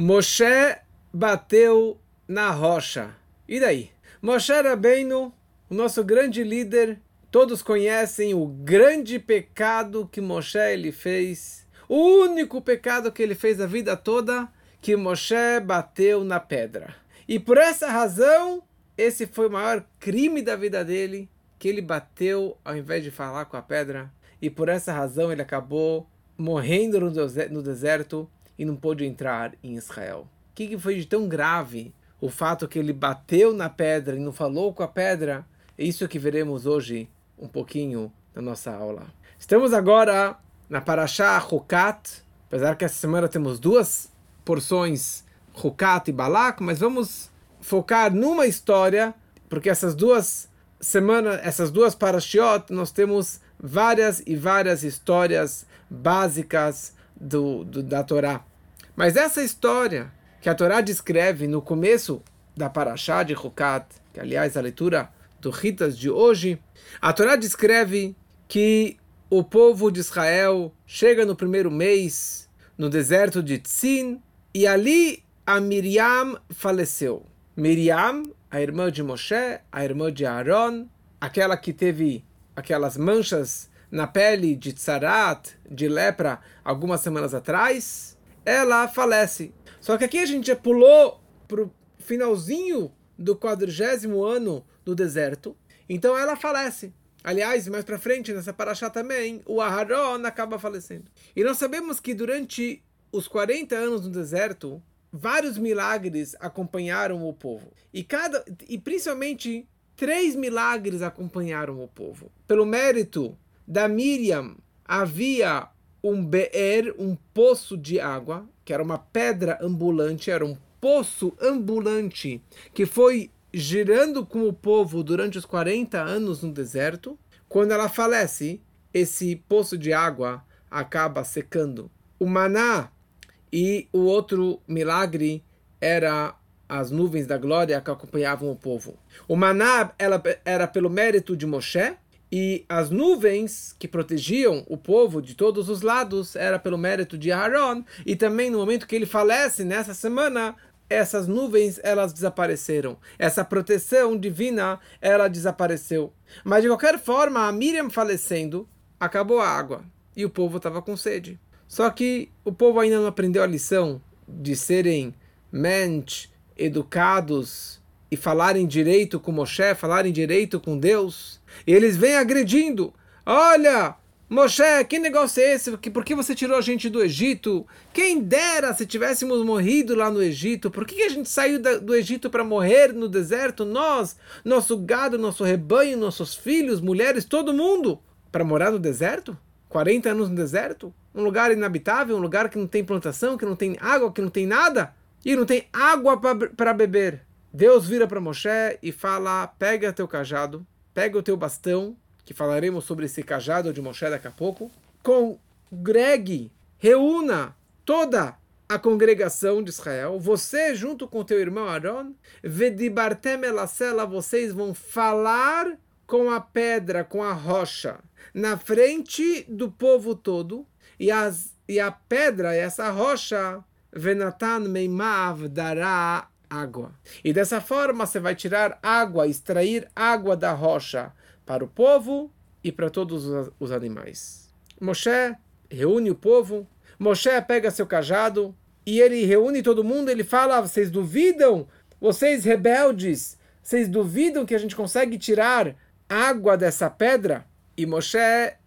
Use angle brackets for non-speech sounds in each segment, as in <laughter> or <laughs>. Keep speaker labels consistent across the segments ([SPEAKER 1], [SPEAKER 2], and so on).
[SPEAKER 1] Moshe bateu na rocha. E daí? Moshe Rabbeinu, o nosso grande líder, todos conhecem o grande pecado que Moshe ele fez. O único pecado que ele fez a vida toda, que Moshe bateu na pedra. E por essa razão, esse foi o maior crime da vida dele, que ele bateu ao invés de falar com a pedra. E por essa razão ele acabou morrendo no deserto e não pôde entrar em Israel. O que foi de tão grave o fato que ele bateu na pedra e não falou com a pedra? É isso que veremos hoje um pouquinho na nossa aula. Estamos agora na Parashá Hukat, apesar que essa semana temos duas porções, Hukat e Balak, mas vamos focar numa história, porque essas duas semanas, essas duas Parashiot, nós temos várias e várias histórias básicas do, do, da Torá. Mas essa história que a Torá descreve no começo da Parashá de Hukat, que aliás a leitura do Ritas de hoje, a Torá descreve que o povo de Israel chega no primeiro mês no deserto de Tzin e ali a Miriam faleceu. Miriam, a irmã de Moshe, a irmã de Aaron, aquela que teve aquelas manchas na pele de tsarat, de lepra, algumas semanas atrás, ela falece. Só que aqui a gente já pulou para o finalzinho do quadrigésimo ano do deserto, então ela falece. Aliás, mais para frente, nessa paraxá também, o Aharon acaba falecendo. E nós sabemos que durante os 40 anos no deserto, vários milagres acompanharam o povo. E cada e principalmente três milagres acompanharam o povo. Pelo mérito da Miriam, havia um be'er, um poço de água, que era uma pedra ambulante, era um poço ambulante que foi girando com o povo durante os 40 anos no deserto. Quando ela falece, esse poço de água acaba secando. O maná e o outro milagre era as nuvens da glória que acompanhavam o povo. O maná ela, era pelo mérito de Moshe, e as nuvens que protegiam o povo de todos os lados era pelo mérito de Aaron. E também no momento que ele falece, nessa semana, essas nuvens elas desapareceram. Essa proteção divina ela desapareceu. Mas de qualquer forma, a Miriam falecendo, acabou a água e o povo estava com sede. Só que o povo ainda não aprendeu a lição de serem mente, educados e falarem direito com Moshe, falarem direito com Deus. E eles vêm agredindo. Olha, Moshe, que negócio é esse? Por que você tirou a gente do Egito? Quem dera se tivéssemos morrido lá no Egito. Por que a gente saiu do Egito para morrer no deserto? Nós, nosso gado, nosso rebanho, nossos filhos, mulheres, todo mundo. Para morar no deserto? 40 anos no deserto? Um lugar inabitável, um lugar que não tem plantação, que não tem água, que não tem nada? E não tem água para beber. Deus vira para Moshe e fala: pega teu cajado, pega o teu bastão, que falaremos sobre esse cajado de Moshe daqui a pouco, congregue, reúna toda a congregação de Israel, você junto com teu irmão Aaron, vedibartem elasela, vocês vão falar com a pedra, com a rocha, na frente do povo todo, e, as, e a pedra, essa rocha, venatan meimav dará água. E dessa forma você vai tirar água, extrair água da rocha para o povo e para todos os animais. Moshe reúne o povo, Moshe pega seu cajado e ele reúne todo mundo, ele fala: "Vocês duvidam? Vocês rebeldes, vocês duvidam que a gente consegue tirar água dessa pedra?" E Moshe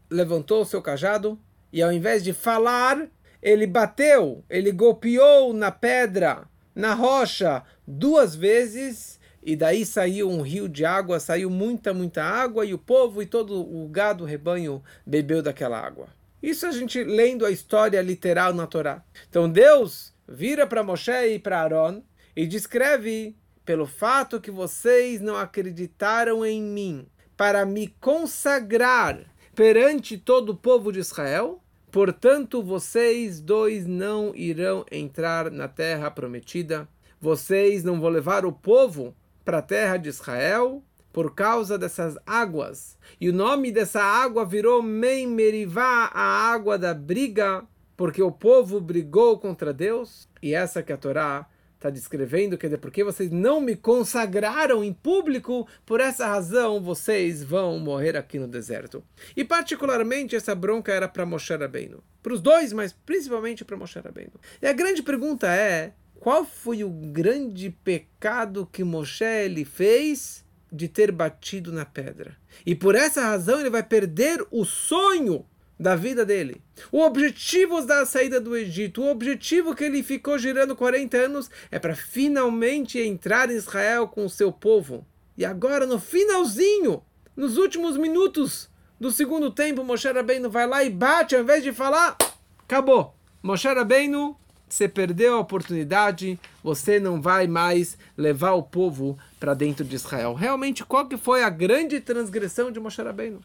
[SPEAKER 1] levantou o seu cajado e ao invés de falar, ele bateu, ele golpeou na pedra na rocha duas vezes e daí saiu um rio de água, saiu muita, muita água e o povo e todo o gado, o rebanho bebeu daquela água. Isso a gente lendo a história literal na Torá. Então Deus vira para Moshe e para Aaron e descreve pelo fato que vocês não acreditaram em mim para me consagrar perante todo o povo de Israel, Portanto, vocês dois não irão entrar na terra prometida. Vocês não vão levar o povo para a terra de Israel por causa dessas águas. E o nome dessa água virou Meimerivá, a água da briga, porque o povo brigou contra Deus, e essa que a Torá está descrevendo, quer dizer, porque vocês não me consagraram em público, por essa razão vocês vão morrer aqui no deserto. E particularmente essa bronca era para Moshe Rabbeinu. Para os dois, mas principalmente para Moshe Rabbeinu. E a grande pergunta é, qual foi o grande pecado que Moshe ele fez de ter batido na pedra? E por essa razão ele vai perder o sonho da vida dele. O objetivo da saída do Egito, o objetivo que ele ficou girando 40 anos é para finalmente entrar em Israel com o seu povo. E agora, no finalzinho, nos últimos minutos do segundo tempo, Moshe Rabbeinu vai lá e bate, ao invés de falar, acabou. Moshe Rabbeinu, você perdeu a oportunidade, você não vai mais levar o povo para dentro de Israel. Realmente, qual que foi a grande transgressão de Moshe Rabbeinu?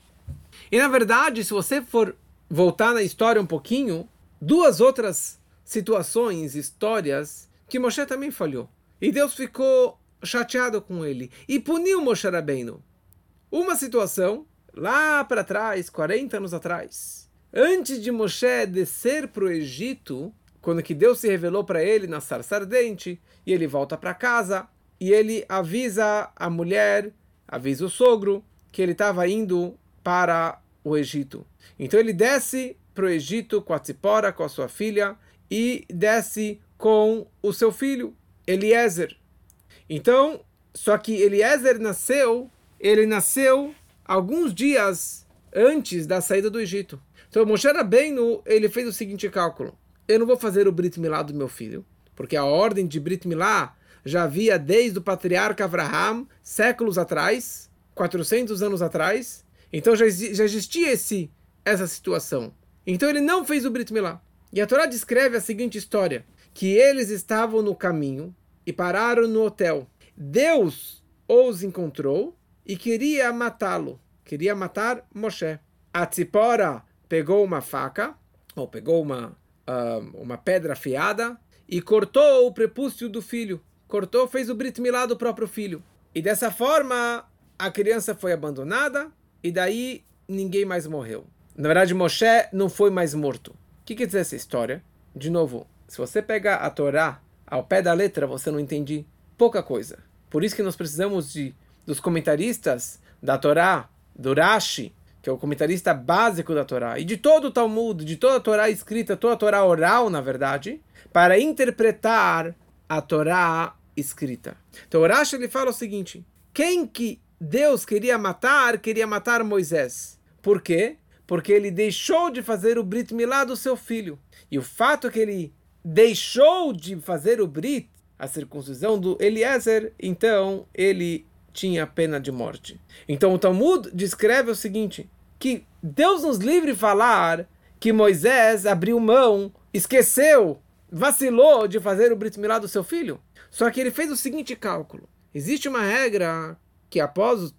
[SPEAKER 1] E na verdade, se você for voltar na história um pouquinho, duas outras situações, histórias, que Moshe também falhou. E Deus ficou chateado com ele e puniu Moshe Rabbeinu. Uma situação, lá para trás, 40 anos atrás, antes de Moshe descer para o Egito, quando que Deus se revelou para ele na sarça ardente, e ele volta para casa, e ele avisa a mulher, avisa o sogro, que ele estava indo para o Egito. Então ele desce para o Egito com a Tzipora, com a sua filha, e desce com o seu filho, Eliezer. Então, só que Eliezer nasceu, ele nasceu alguns dias antes da saída do Egito. Então Moshe Rabbeinu, ele fez o seguinte cálculo. Eu não vou fazer o Brit Milá do meu filho, porque a ordem de Brit Milá já havia desde o patriarca Abraham, séculos atrás, 400 anos atrás, então já, já existia esse, essa situação. Então ele não fez o Brit Milá. E a Torá descreve a seguinte história: que eles estavam no caminho e pararam no hotel. Deus os encontrou e queria matá-lo. Queria matar Moshe. A Tzipora pegou uma faca, ou pegou uma, uh, uma pedra afiada, e cortou o prepúcio do filho. Cortou, fez o Brit Milá do próprio filho. E dessa forma, a criança foi abandonada e daí ninguém mais morreu. Na verdade, Moshe não foi mais morto. O que quer dizer essa história? De novo, se você pega a Torá ao pé da letra, você não entende pouca coisa. Por isso que nós precisamos de dos comentaristas da Torá, do Rashi, que é o comentarista básico da Torá, e de todo o Talmud, de toda a Torá escrita, toda a Torá oral, na verdade, para interpretar a Torá escrita. Então o Rashi ele fala o seguinte: quem que Deus queria matar, queria matar Moisés. Por quê? Porque ele deixou de fazer o Brit Milá do seu filho. E o fato que ele deixou de fazer o Brit, a circuncisão do Eliezer, então ele tinha pena de morte. Então o Talmud descreve o seguinte: que Deus nos livre falar que Moisés abriu mão, esqueceu, vacilou de fazer o Brit Milá do seu filho. Só que ele fez o seguinte cálculo: existe uma regra que após os,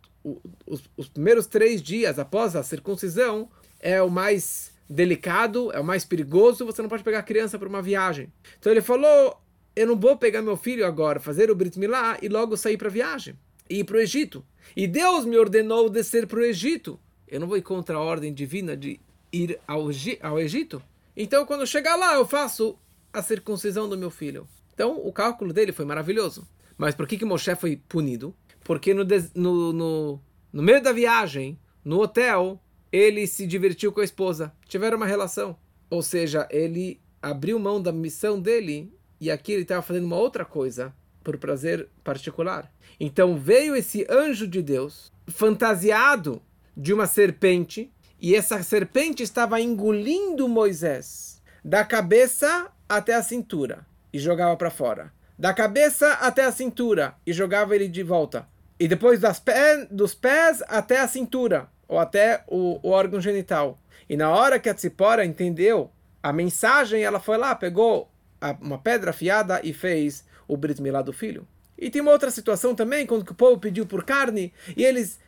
[SPEAKER 1] os, os primeiros três dias após a circuncisão é o mais delicado, é o mais perigoso, você não pode pegar a criança para uma viagem. Então ele falou: eu não vou pegar meu filho agora, fazer o Brit Milá e logo sair para a viagem, e ir para o Egito. E Deus me ordenou descer para o Egito. Eu não vou ir contra a ordem divina de ir ao, ao Egito. Então, quando chegar lá, eu faço a circuncisão do meu filho. Então, o cálculo dele foi maravilhoso. Mas por que, que Moshe foi punido? porque no, no, no, no meio da viagem, no hotel, ele se divertiu com a esposa, tiveram uma relação. Ou seja, ele abriu mão da missão dele e aqui ele estava fazendo uma outra coisa por prazer particular. Então veio esse anjo de Deus, fantasiado de uma serpente, e essa serpente estava engolindo Moisés da cabeça até a cintura e jogava para fora. Da cabeça até a cintura e jogava ele de volta e depois pé, dos pés até a cintura, ou até o, o, órgão genital. E na hora que a Tzipora entendeu a mensagem, ela foi lá, pegou a, uma pedra afiada e fez o Brit Milá do filho. E tem uma outra situação também, quando o povo pediu por carne, e eles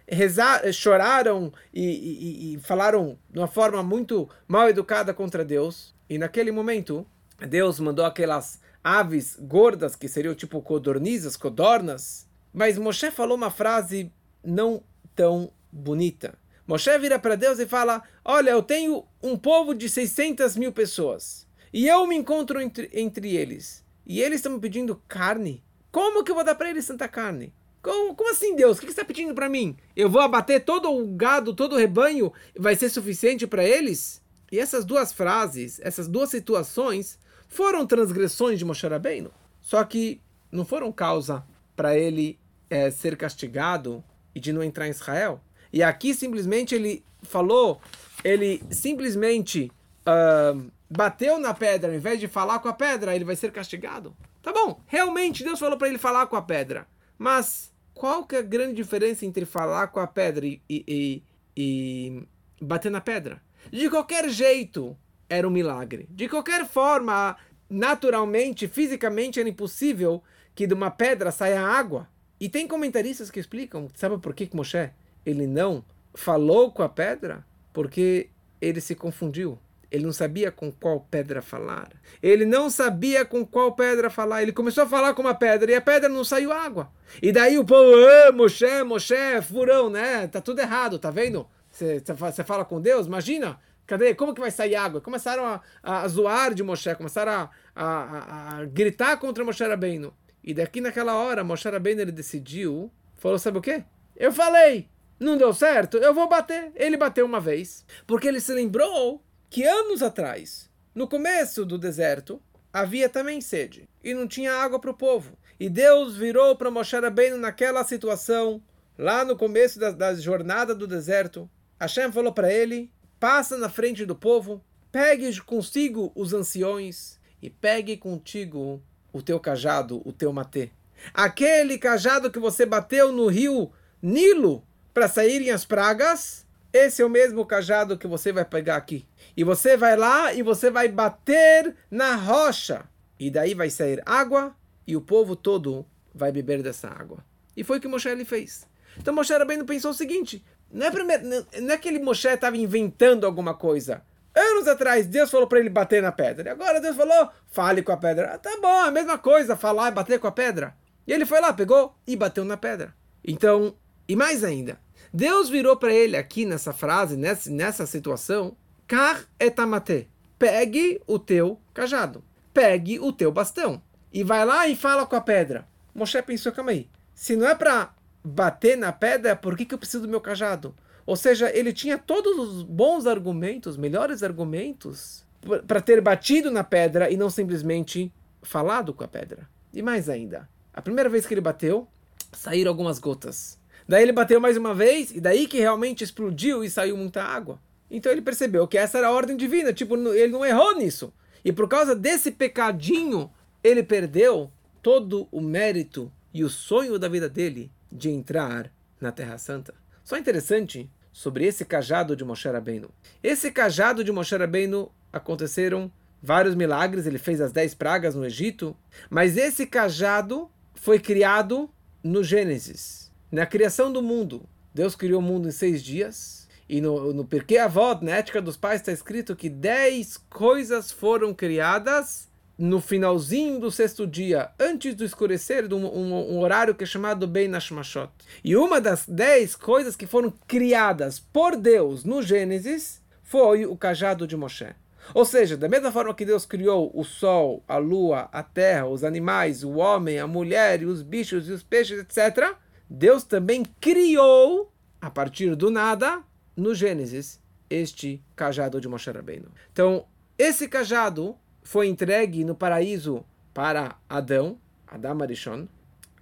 [SPEAKER 1] choraram e, e, e falaram de uma forma muito mal educada contra Deus. E naquele momento, Deus mandou aquelas aves gordas, que seriam tipo codornizas, codornas, mas Moshe falou uma frase não tão bonita. Moshe vira para Deus e fala: Olha, eu tenho um povo de 600 mil pessoas. e eu me encontro entre, entre eles, e eles estão me pedindo carne, como que eu vou dar para eles tanta carne? Como, como assim, Deus? O que, você está pedindo para mim? Eu vou abater todo o gado, todo o rebanho, vai ser suficiente para eles? E essas duas frases, essas duas situações, foram transgressões de Moshe Rabbeinu. Só que não foram causa para ele é, ser castigado e de não entrar em Israel. E aqui simplesmente ele falou, ele simplesmente uh, bateu na pedra, ao invés de falar com a pedra, ele vai ser castigado. Tá bom, realmente Deus falou para ele falar com a pedra. Mas qual que é a grande diferença entre falar com a pedra e, e, e, e bater na pedra? De qualquer jeito, era um milagre. De qualquer forma, naturalmente, fisicamente, era impossível que de uma pedra saia água. E tem comentaristas que explicam, sabe por que Moshe ele não falou com a pedra? Porque ele se confundiu. Ele não sabia com qual pedra falar. Ele não sabia com qual pedra falar. Ele começou a falar com uma pedra e a pedra não saiu água. E daí o povo, ah, Moshe, Moshe, furão, né? Tá tudo errado, tá vendo? Você fala com Deus, imagina. Cadê? Como que vai sair água? Começaram a, a, a zoar de Moshe, começaram a, a, a, gritar contra Moshe Rabbeinu. E daqui naquela hora, Moshe Rabbeinu ele decidiu, falou, sabe o quê? Eu falei, não deu certo, eu vou bater. Ele bateu uma vez, porque ele se lembrou que anos atrás, no começo do deserto, havia também sede e não tinha água para o povo. E Deus virou para Moshe Rabbeinu naquela situação, lá no começo da, da jornada do deserto. Hashem falou para ele: passa na frente do povo, pegue consigo os anciões e pegue contigo o teu cajado, o teu matê. Aquele cajado que você bateu no rio Nilo para saírem as pragas, esse é o mesmo cajado que você vai pegar aqui. E você vai lá e você vai bater na rocha. E daí vai sair água e o povo todo vai beber dessa água. E foi o que Moshe ele fez. Então Moshe Rabbeinu pensou o seguinte, não é, primeiro, não é que ele Moshe estava inventando alguma coisa. Anos atrás, Deus falou para ele bater na pedra. E agora Deus falou, fale com a pedra. Ah, tá bom, a mesma coisa, falar e bater com a pedra. E ele foi lá, pegou e bateu na pedra. Então, e mais ainda, Deus virou para ele aqui nessa frase, nessa, nessa situação, Kar etamate. Pegue o teu cajado. Pegue o teu bastão. E vai lá e fala com a pedra. Moshe pensou, calma aí. Se não é para bater na pedra, por que, que eu preciso do meu cajado? Ou seja, ele tinha todos os bons argumentos, melhores argumentos, para ter batido na pedra e não simplesmente falado com a pedra. E mais ainda, a primeira vez que ele bateu, saíram algumas gotas. Daí ele bateu mais uma vez, e daí que realmente explodiu e saiu muita água. Então ele percebeu que essa era a ordem divina, tipo, ele não errou nisso. E por causa desse pecadinho, ele perdeu todo o mérito e o sonho da vida dele de entrar na Terra Santa. Só interessante sobre esse cajado de Moshe Rabbeinu. Esse cajado de Moshe Rabbeinu aconteceram vários milagres, ele fez as dez pragas no Egito, mas esse cajado foi criado no Gênesis na criação do mundo, Deus criou o mundo em seis dias. E no, no Porquê Avot, na ética dos pais, está escrito que dez coisas foram criadas no finalzinho do sexto dia, antes do escurecer, de um, um, um horário que é chamado Bein Nashmashot. E uma das dez coisas que foram criadas por Deus no Gênesis foi o cajado de Moshe. Ou seja, da mesma forma que Deus criou o sol, a lua, a terra, os animais, o homem, a mulher, os bichos e os peixes, etc., Deus também criou, a partir do nada, no Gênesis, este cajado de Moshe Rabbeinu. Então, esse cajado foi entregue no paraíso para Adão, Adão Arishon.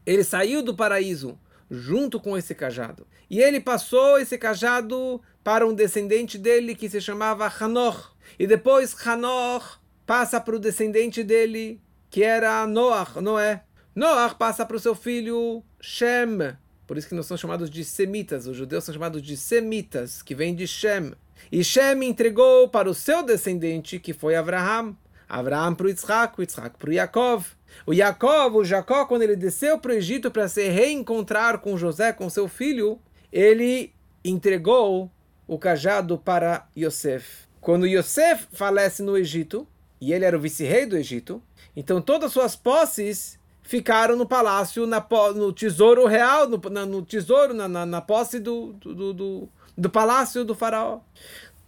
[SPEAKER 1] Ele saiu do paraíso junto com esse cajado. E ele passou esse cajado para um descendente dele que se chamava Hanor. E depois Hanor passa para o descendente dele, que era Noah, Noé. Noah passa para o seu filho Shem. Por isso que nós somos chamados de semitas. Os judeus são chamados de semitas, que vem de Shem. E Shem entregou para o seu descendente, que foi Abraham. Abraham para o Yitzhak, o Yitzhak para o Yaakov. O Yaakov, o Jacó, quando ele desceu para o Egito para se reencontrar com José, com seu filho, ele entregou o cajado para Yosef. Quando Yosef falece no Egito, e ele era o vice-rei do Egito, então todas as suas posses ficaram no palácio, na, no tesouro real, no, na, no tesouro, na, na, na posse do, do, do, do, palácio do faraó.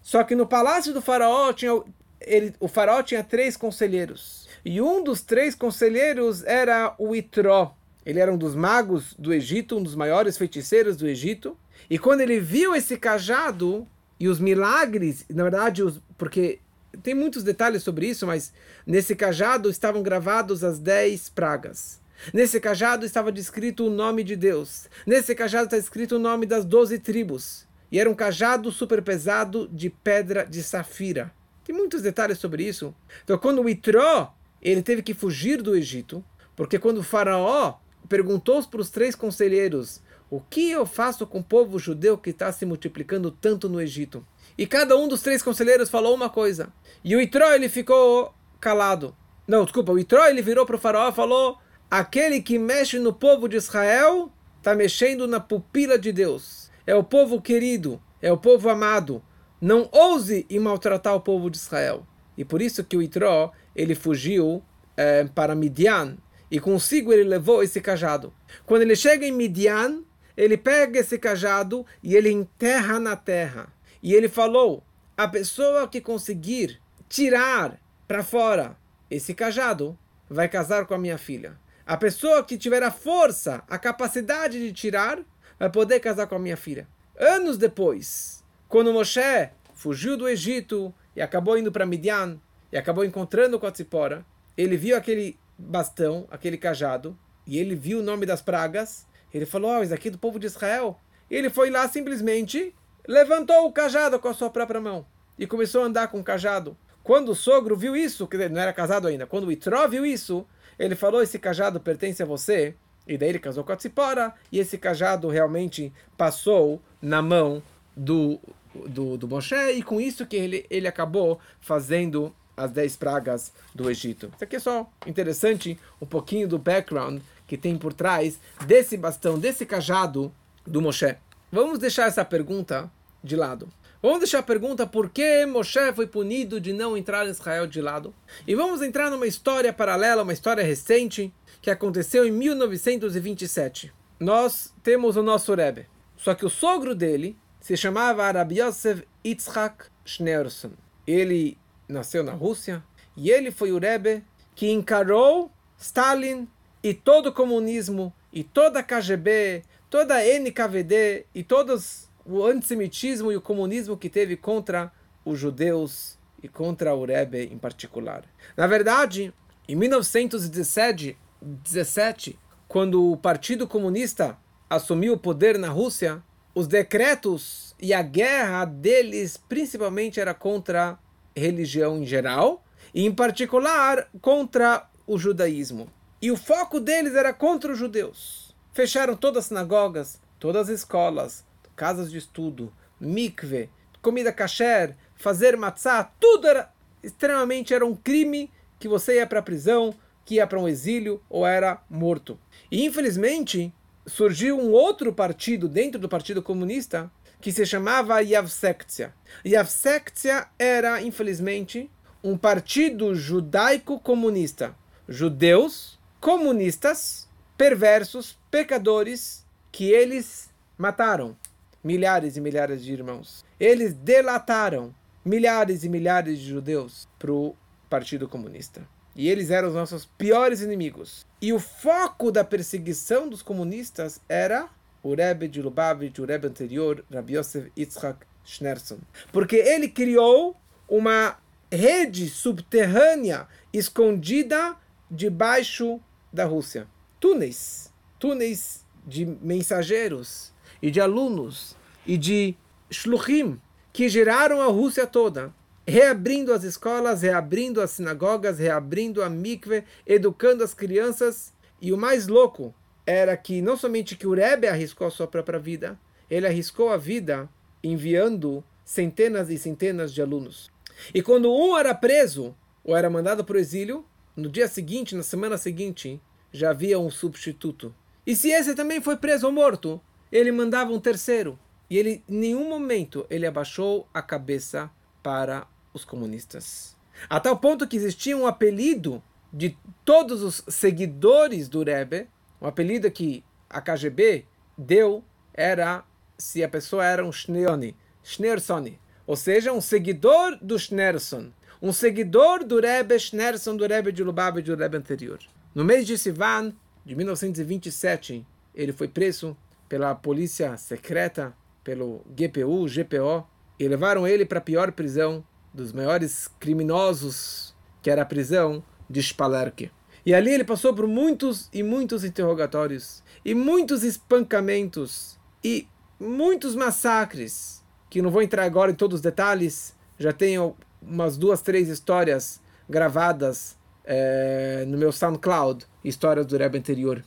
[SPEAKER 1] Só que no palácio do faraó tinha ele, o faraó tinha três conselheiros. E um dos três conselheiros era o Itró. Ele era um dos magos do Egito, um dos maiores feiticeiros do Egito. E quando ele viu esse cajado e os milagres, na verdade, os, porque tem muitos detalhes sobre isso, mas nesse cajado estavam gravados as dez pragas. Nesse cajado estava descrito o nome de Deus. Nesse cajado está escrito o nome das doze tribos. E era um cajado super pesado de pedra de safira. Tem muitos detalhes sobre isso. Então, quando o Itró ele teve que fugir do Egito, porque quando o faraó perguntou para os três conselheiros o que eu faço com o povo judeu que está se multiplicando tanto no Egito? E cada um dos três conselheiros falou uma coisa. E o Itró ele ficou calado. Não, desculpa, o Itró ele virou para o faraó e falou: aquele que mexe no povo de Israel está mexendo na pupila de Deus. É o povo querido, é o povo amado. Não ouse e maltratar o povo de Israel. E por isso que o Itró ele fugiu é, para Midian e consigo ele levou esse cajado. Quando ele chega em Midian, ele pega esse cajado e ele enterra na terra. E ele falou: a pessoa que conseguir tirar para fora esse cajado vai casar com a minha filha. A pessoa que tiver a força, a capacidade de tirar, vai poder casar com a minha filha. Anos depois, quando Moshe fugiu do Egito e acabou indo para Midian e acabou encontrando com a Tzipora, ele viu aquele bastão, aquele cajado, e ele viu o nome das pragas. Ele falou: oh, isso aqui é do povo de Israel. E ele foi lá simplesmente, levantou o cajado com a sua própria mão e começou a andar com o cajado. Quando o sogro viu isso, que não era casado ainda, quando o Itró viu isso, ele falou: Esse cajado pertence a você. E daí ele casou com a Tzipora, e esse cajado realmente passou na mão do, do, do Moshe, e com isso que ele, ele acabou fazendo as 10 pragas do Egito. Isso aqui é só interessante, um pouquinho do background que tem por trás desse bastão, desse cajado do Moshe. Vamos deixar essa pergunta de lado. Vamos deixar a pergunta por que Moshe foi punido de não entrar em Israel de lado. E vamos entrar numa história paralela, uma história recente, que aconteceu em 1927. Nós temos o nosso Rebbe. Só que o sogro dele se chamava Arabi Yosef Yitzhak Schneerson. Ele nasceu na Rússia, e ele foi o Rebbe que encarou Stalin e todo o comunismo, e toda a KGB, toda a NKVD, e todos o antissemitismo e o comunismo que teve contra os judeus e contra o Rebbe em particular. Na verdade, em 1917, 17, quando o Partido Comunista assumiu o poder na Rússia, os decretos e a guerra deles principalmente era contra religião em geral, e em particular contra o judaísmo. E o foco deles era contra os judeus. Fecharam todas as sinagogas, todas as escolas, casas de estudo, mikve, comida kasher, fazer matzah, tudo era extremamente era um crime que você ia para a prisão, que ia para um exílio ou era morto. E infelizmente surgiu um outro partido dentro do Partido Comunista que se chamava Yavsektia. Yavsektia era, infelizmente, um partido judaico comunista. Judeus comunistas, perversos, pecadores, que eles mataram milhares e milhares de irmãos. Eles delataram milhares e milhares de judeus para o Partido Comunista. E eles eram os nossos piores inimigos. E o foco da perseguição dos comunistas era o Rebbe de Lubavitch, o Rebbe anterior, Rabbi Yosef Yitzhak Schneerson. Porque ele criou uma rede subterrânea escondida debaixo da Rússia. Túneis. Túneis de mensageiros e de alunos e de shluchim que geraram a Rússia toda. Reabrindo as escolas, reabrindo as sinagogas, reabrindo a mikve, educando as crianças. E o mais louco era que não somente que o Rebbe arriscou a sua própria vida, ele arriscou a vida enviando centenas e centenas de alunos. E quando um era preso ou era mandado para o exílio, no dia seguinte, na semana seguinte, já havia um substituto. E se esse também foi preso ou morto, ele mandava um terceiro. E ele, em nenhum momento, ele abaixou a cabeça para os comunistas. A tal ponto que existia um apelido de todos os seguidores do Rebbe, o apelido que a KGB deu era se a pessoa era um Schneersoni, ou seja, um seguidor do Schneerson, um seguidor do Rebbe Schneerson, do Rebbe de Lubavitch, do Rebbe anterior. No mês de Sivan, de 1927, ele foi preso pela polícia secreta, pelo GPU, GPO, e levaram ele para a pior prisão dos maiores criminosos, que era a prisão de Spalerke. E ali ele passou por muitos e muitos interrogatórios, e muitos espancamentos, e muitos massacres, que não vou entrar agora em todos os detalhes, já tenho umas duas, três histórias gravadas é, no meu SoundCloud, histórias do Rebbe anterior.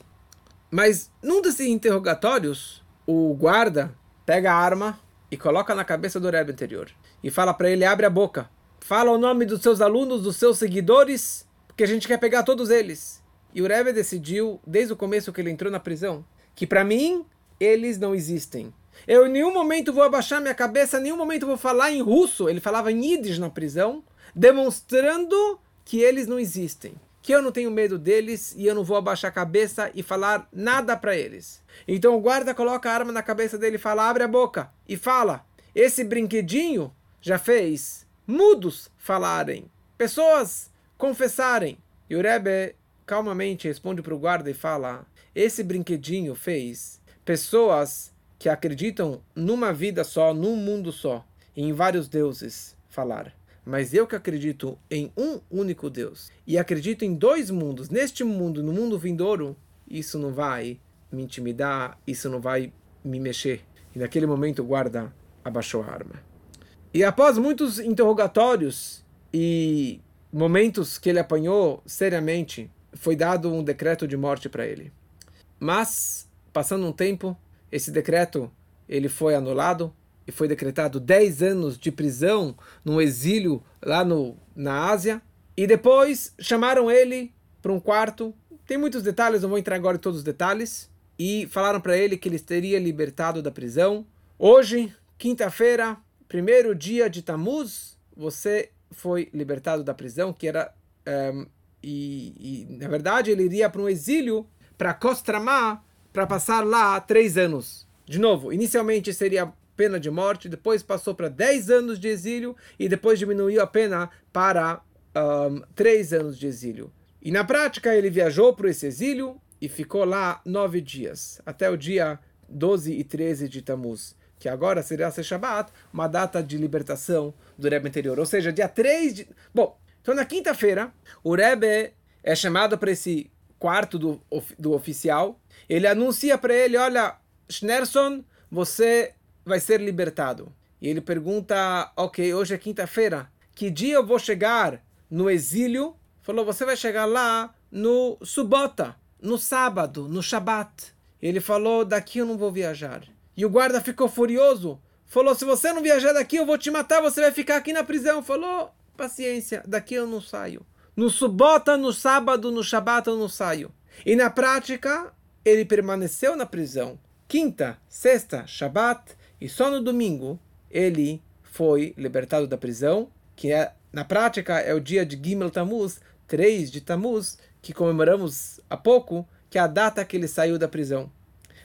[SPEAKER 1] Mas num desses interrogatórios, o guarda pega a arma e coloca na cabeça do Rebbe anterior e fala para ele: abre a boca, fala o nome dos seus alunos, dos seus seguidores, porque a gente quer pegar todos eles. E o Rebbe decidiu, desde o começo que ele entrou na prisão, que para mim eles não existem. Eu em nenhum momento vou abaixar minha cabeça, em nenhum momento vou falar em russo. Ele falava em Yiddish na prisão, demonstrando que eles não existem. Que eu não tenho medo deles e eu não vou abaixar a cabeça e falar nada para eles. Então o guarda coloca a arma na cabeça dele e fala: abre a boca e fala. Esse brinquedinho já fez mudos falarem, pessoas confessarem. E o Rebbe calmamente responde para o guarda e fala: esse brinquedinho fez pessoas que acreditam numa vida só, num mundo só, em vários deuses falar. Mas eu que acredito em um único Deus e acredito em dois mundos, neste mundo, no mundo vindouro, isso não vai me intimidar, isso não vai me mexer. E naquele momento o guarda abaixou a arma. E após muitos interrogatórios e momentos que ele apanhou seriamente, foi dado um decreto de morte para ele. Mas, passando um tempo, esse decreto ele foi anulado e foi decretado 10 anos de prisão no exílio lá no, na Ásia. E depois chamaram ele para um quarto. Tem muitos detalhes, não vou entrar agora em todos os detalhes. E falaram para ele que ele teria libertado da prisão. Hoje, quinta-feira, primeiro dia de Tammuz, você foi libertado da prisão, que era. Um, ehm, e, e, na verdade, ele iria para um exílio para Kostramá, para passar lá três anos. De novo, inicialmente seria pena de morte, depois passou para 10 anos de exílio e depois diminuiu a pena para um, 3 anos de exílio. E na prática ele viajou para esse exílio e ficou lá nove dias, até o dia 12 e 13 de Tammuz, que agora seria ser Shabbat, uma data de libertação do Rebbe anterior. Ou seja, dia 3 de... Bom, então na quinta-feira, o Rebbe é chamado para esse quarto do, do oficial, ele anuncia para ele: Olha, Schnerson, você vai ser libertado. E ele pergunta: Ok, hoje é quinta-feira, que dia eu vou chegar no exílio? Falou: Você vai chegar lá no Subota, no sábado, no Shabat. Ele falou: Daqui eu não vou viajar. E o guarda ficou furioso. Falou: Se você não viajar daqui, eu vou te matar, você vai ficar aqui na prisão. Falou: Paciência, daqui eu não saio. No subota, no sábado, no shabat eu não saio. E na prática, ele permaneceu na prisão. Quinta, sexta, shabat, e só no domingo ele foi libertado da prisão, que é, na prática é o dia de Gimel Tammuz, 3 de Tammuz, que comemoramos há pouco, que é a data que ele saiu da prisão.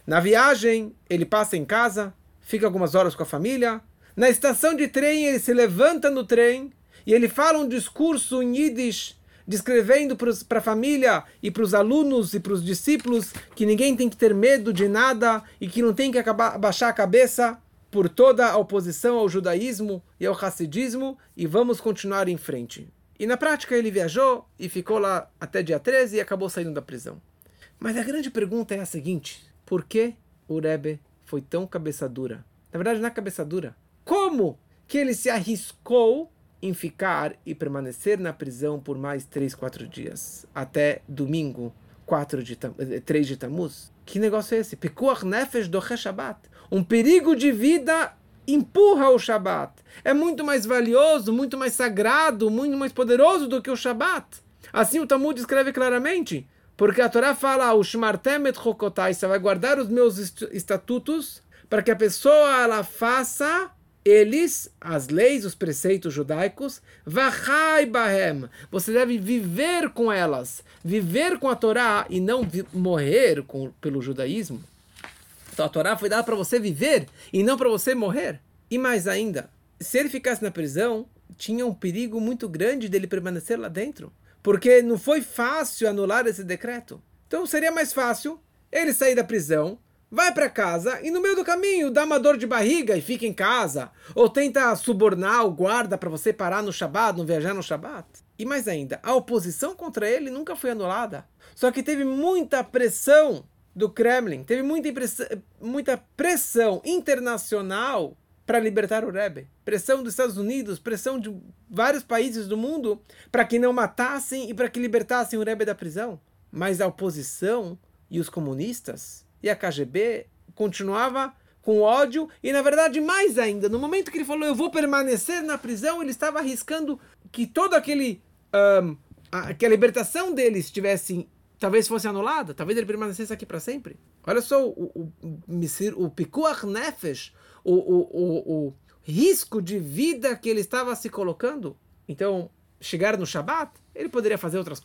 [SPEAKER 1] Na viagem, ele passa em casa, fica algumas horas com a família. Na estação de trem, ele se levanta no trem e ele fala um discurso em Yiddish descrevendo para a família e para os alunos e para os discípulos que ninguém tem que ter medo de nada e que não tem que acabar, baixar a cabeça por toda a oposição ao judaísmo e ao racidismo e vamos continuar em frente. E na prática ele viajou e ficou lá até dia 13 e acabou saindo da prisão. Mas a grande pergunta é a seguinte: por que o Rebbe foi tão cabeça dura? Na verdade, na cabeça dura. Como que ele se arriscou em ficar e permanecer na prisão por mais três, quatro dias, até domingo, 4 de, 3 de Tammuz. Que negócio é esse? Pekuach nefesh do Shabbat. Um perigo de vida empurra o Shabat. É muito mais valioso, muito mais sagrado, muito mais poderoso do que o Shabat. Assim o Talmud escreve claramente, porque a Torá fala, o Shmartem et Chokotai, você vai guardar os meus estatutos para que a pessoa ela faça eles, as leis, os preceitos judaicos, vachai bahem. Você deve viver com elas, viver com a Torá e não morrer com, pelo judaísmo. Então a Torá foi dada para você viver e não para você morrer. E mais ainda, se ele ficasse na prisão, tinha um perigo muito grande dele permanecer lá dentro, porque não foi fácil anular esse decreto. Então seria mais fácil ele sair da prisão, vai para casa e no meio do caminho dá uma dor de barriga e fica em casa, ou tenta subornar o guarda para você parar no Shabat, não viajar no Shabat. E mais ainda, a oposição contra ele nunca foi anulada. Só que teve muita pressão do Kremlin, teve muita, muita pressão internacional para libertar o Rebbe. Pressão dos Estados Unidos, pressão de vários países do mundo para que não matassem e para que libertassem o Rebbe da prisão. Mas a oposição e os comunistas e a KGB continuava com ódio e na verdade mais ainda, no momento que ele falou eu vou permanecer na prisão, ele estava arriscando que todo aquele um, a, que a libertação dele estivesse talvez fosse anulada, talvez ele permanecesse aqui para sempre. Olha só o, o, o, Pikuach Nefesh, o, o, o, o risco de vida que ele estava se colocando. Então, chegar no Shabat, ele poderia fazer outras,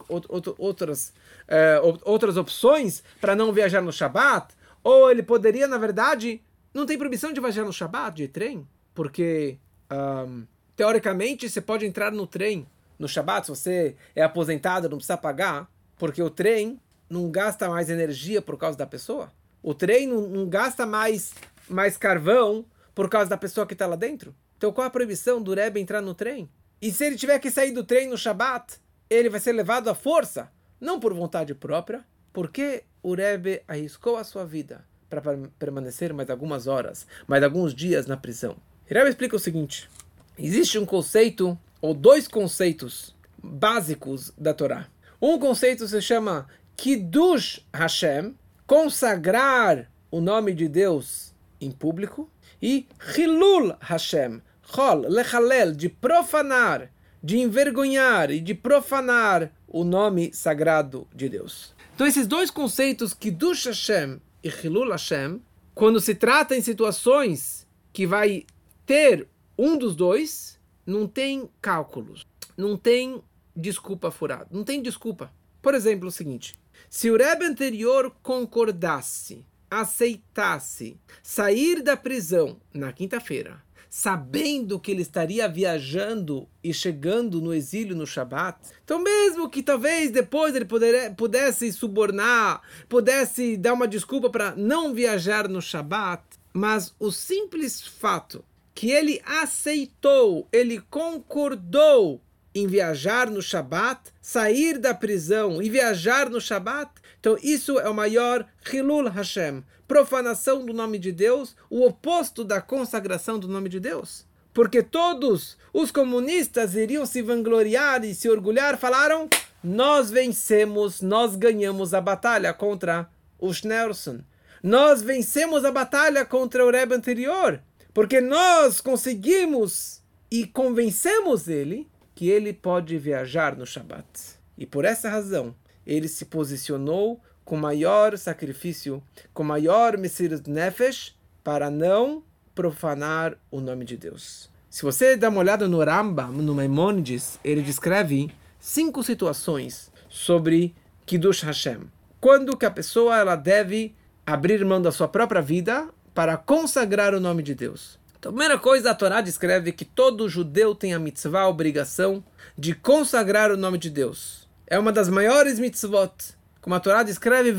[SPEAKER 1] outras, uh, outras opções para não viajar no Shabat, ou ele poderia, na verdade, não tem proibição de viajar no Shabat, de trem, porque, um, teoricamente, você pode entrar no trem no Shabat, se você é aposentado, não precisa pagar, porque o trem não gasta mais energia por causa da pessoa. O trem não, não gasta mais, mais carvão por causa da pessoa que está lá dentro. Então qual a proibição do Rebbe entrar no trem? E se ele tiver que sair do trem no Shabat, ele vai ser levado à força, não por vontade própria, porque o Rebbe arriscou a sua vida para permanecer mais algumas horas, mais alguns dias na prisão. Rebbe explica o seguinte: existe um conceito, ou dois conceitos básicos da Torá. Um conceito se chama Kiddush Hashem, consagrar o nome de Deus em público, e Hilul Hashem, Chol, Lechalel, de profanar, de envergonhar e de profanar o nome sagrado de Deus. Então esses dois conceitos, Kiddush Hashem e Hilul Hashem, quando se trata em situações que vai ter um dos dois, não tem cálculos, não tem desculpa furada, não tem desculpa. Por exemplo, o seguinte, se o Rebbe anterior concordasse, aceitasse sair da prisão na quinta-feira, sabendo que ele estaria viajando e chegando no exílio no Shabat, então mesmo que talvez depois ele poder, pudesse subornar, pudesse dar uma desculpa para não viajar no Shabat, mas o simples fato que ele aceitou, ele concordou em viajar no Shabat, sair da prisão e viajar no Shabat, então isso é o maior Hilul Hashem, profanação do nome de Deus, o oposto da consagração do nome de Deus. Porque todos os comunistas iriam se vangloriar e se orgulhar, falaram: nós vencemos, nós ganhamos a batalha contra o Schneerson. Nós vencemos a batalha contra o Rebbe anterior, porque nós conseguimos e convencemos ele que ele pode viajar no Shabat. E por essa razão, ele se posicionou com maior sacrifício, com maior Messias Nefesh, para não profanar o nome de Deus. Se você dá uma olhada no Rambam, no Maimonides, ele descreve cinco situações sobre Kiddush Hashem. Quando que a pessoa ela deve abrir mão da sua própria vida para consagrar o nome de Deus. Então, a primeira coisa, a Torá descreve que todo judeu tem a mitzvah, a obrigação de consagrar o nome de Deus. É uma das maiores mitzvot. Como a Torá descreve,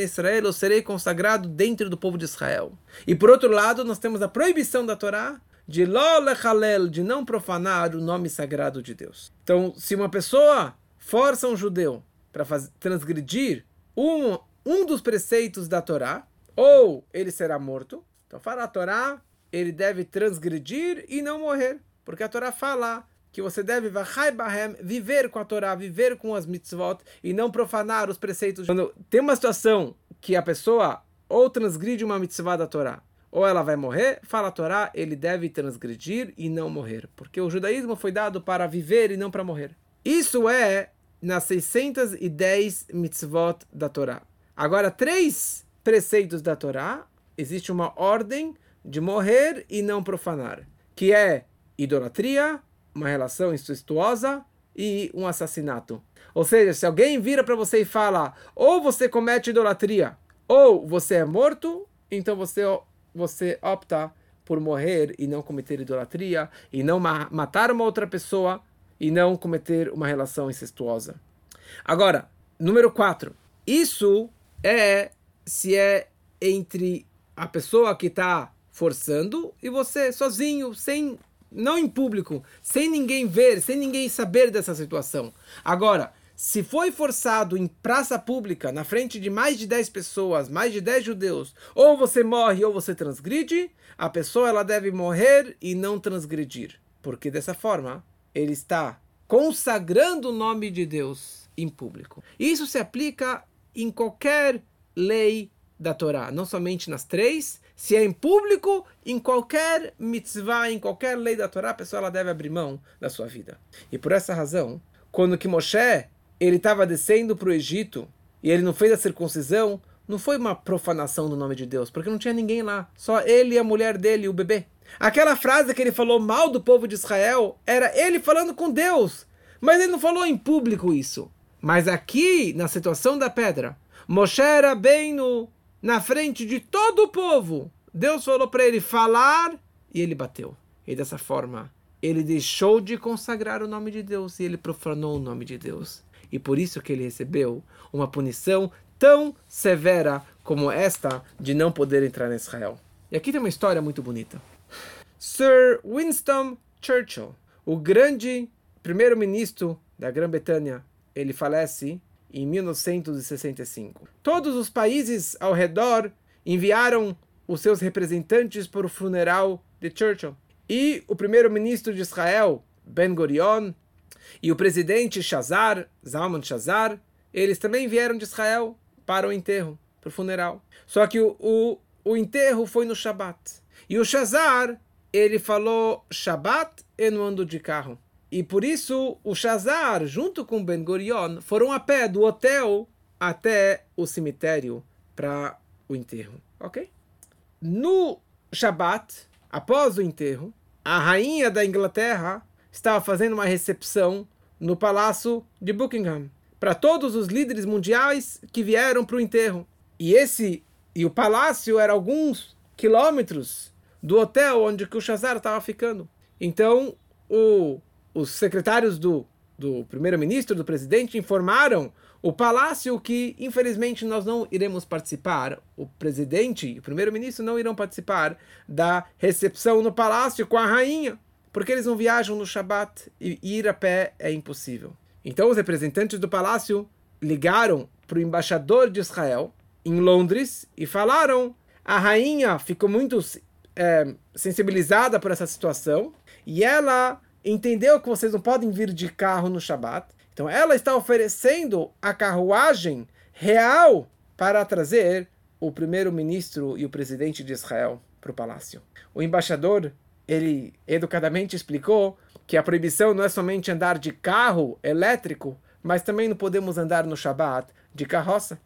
[SPEAKER 1] Israel, eu serei consagrado dentro do povo de Israel. E por outro lado, nós temos a proibição da Torá de de não profanar o nome sagrado de Deus. Então, se uma pessoa força um judeu para transgredir um, um dos preceitos da Torá, ou ele será morto, então fala a Torá, ele deve transgredir e não morrer. Porque a Torá fala que você deve viver com a Torá, viver com as mitzvot e não profanar os preceitos. Quando tem uma situação que a pessoa ou transgride uma mitzvah da Torá, ou ela vai morrer, fala a Torá, ele deve transgredir e não morrer. Porque o judaísmo foi dado para viver e não para morrer. Isso é nas 610 mitzvot da Torá. Agora, três preceitos da Torá existe uma ordem de morrer e não profanar, que é idolatria, uma relação incestuosa e um assassinato. Ou seja, se alguém vira para você e fala, ou você comete idolatria, ou você é morto, então você, você opta por morrer e não cometer idolatria, e não ma matar uma outra pessoa, e não cometer uma relação incestuosa. Agora, número 4. Isso é se é entre a pessoa que está forçando e você sozinho, sem não em público, sem ninguém ver, sem ninguém saber dessa situação. Agora, se foi forçado em praça pública, na frente de mais de 10 pessoas, mais de 10 judeus, ou você morre ou você transgride, a pessoa ela deve morrer e não transgredir. Porque dessa forma, ele está consagrando o nome de Deus em público. Isso se aplica em qualquer lei da Torá, não somente nas três, se é em público, em qualquer mitzvah, em qualquer lei da Torá, a pessoa ela deve abrir mão da sua vida. E por essa razão, quando que Moshe ele estava descendo para o Egito e ele não fez a circuncisão, não foi uma profanação do nome de Deus, porque não tinha ninguém lá, só ele e a mulher dele e o bebê. Aquela frase que ele falou mal do povo de Israel era ele falando com Deus, mas ele não falou em público isso. Mas aqui, na situação da pedra, Moshe era bem no, na frente de todo o povo. Deus falou para ele falar e ele bateu. E dessa forma, ele deixou de consagrar o nome de Deus e ele profanou o nome de Deus e por isso que ele recebeu uma punição tão severa como esta de não poder entrar em Israel. E aqui tem uma história muito bonita. Sir Winston Churchill, o grande primeiro-ministro da Grã-Bretanha, ele falece em 1965. Todos os países ao redor enviaram os seus representantes para o funeral de Churchill. E o primeiro-ministro de Israel, Ben Gurion, e o presidente Shazar, Zalman Shazar, eles também vieram de Israel para o enterro, para o funeral. Só que o, o, o enterro foi no Shabat. E o Shazar, ele falou Shabat e não ando de carro. E por isso o Shazar, junto com Ben Gurion, foram a pé do hotel até o cemitério para o enterro. Ok? No Shabat, após o enterro, a rainha da Inglaterra estava fazendo uma recepção no palácio de Buckingham para todos os líderes mundiais que vieram para o enterro. E esse e o palácio era alguns quilômetros do hotel onde o Shazar estava ficando. Então, o, os secretários do, do primeiro-ministro, do presidente, informaram o palácio que, infelizmente, nós não iremos participar. O presidente e o primeiro-ministro não irão participar da recepção no palácio com a rainha porque eles não viajam no Shabat e ir a pé é impossível. Então os representantes do palácio ligaram para o embaixador de Israel em Londres e falaram: a rainha ficou muito é, sensibilizada por essa situação e ela entendeu que vocês não podem vir de carro no Shabat. Então ela está oferecendo a carruagem real para trazer o primeiro-ministro e o presidente de Israel para o palácio. O embaixador ele educadamente explicou que a proibição não é somente andar de carro elétrico, mas também não podemos andar no Shabat de carroça.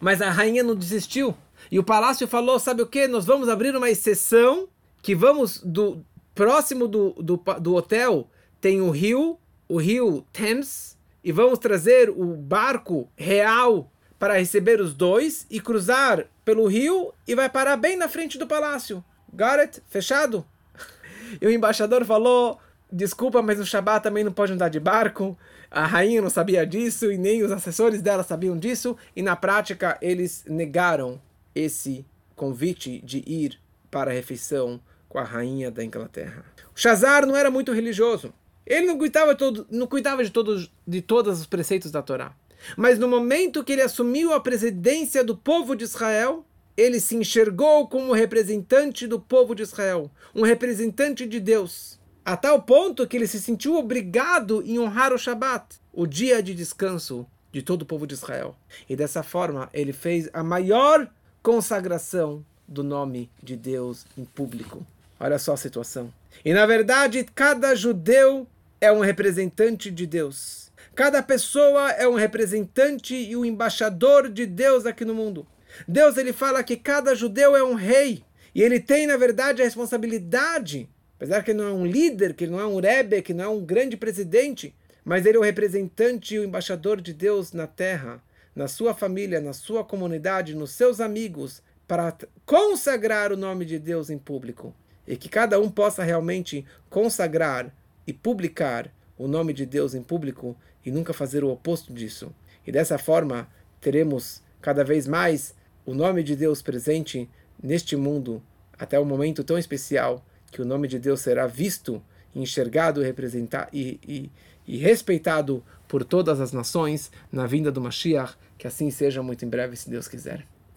[SPEAKER 1] Mas a rainha não desistiu. E o palácio falou: sabe o que? Nós vamos abrir uma exceção que vamos do próximo do, do, do hotel tem o rio, o rio Thames, e vamos trazer o barco real para receber os dois e cruzar pelo rio e vai parar bem na frente do palácio. It? Fechado? <laughs> E o embaixador falou: desculpa, mas no Shabat também não pode andar de barco. A rainha não sabia disso e nem os assessores dela sabiam disso. E na prática eles negaram esse convite de ir para a refeição com a rainha da Inglaterra. O Shazar não era muito religioso. Ele não cuidava, todo, não cuidava de, todos, de todos os preceitos da Torá. Mas no momento que ele assumiu a presidência do povo de Israel, ele se enxergou como representante do povo de Israel, um representante de Deus, a tal ponto que ele se sentiu obrigado em honrar o Shabat, o dia de descanso de todo o povo de Israel. E dessa forma, ele fez a maior consagração do nome de Deus em público. Olha só a situação. E na verdade, cada judeu é um representante de Deus. Cada pessoa é um representante e um embaixador de Deus aqui no mundo. Deus ele fala que cada judeu é um rei e ele tem na verdade a responsabilidade, apesar que ele não é um líder, que ele não é um rebe, que não é um grande presidente, mas ele é o representante e o embaixador de Deus na terra, na sua família, na sua comunidade, nos seus amigos, para consagrar o nome de Deus em público. E que cada um possa realmente consagrar e publicar o nome de Deus em público e nunca fazer o oposto disso. E dessa forma teremos cada vez mais o nome de Deus presente neste mundo até o um momento tão especial que o nome de Deus será visto, enxergado representado e, e, e respeitado por todas as nações na vinda do Mashiach. Que assim seja muito em breve, se Deus quiser.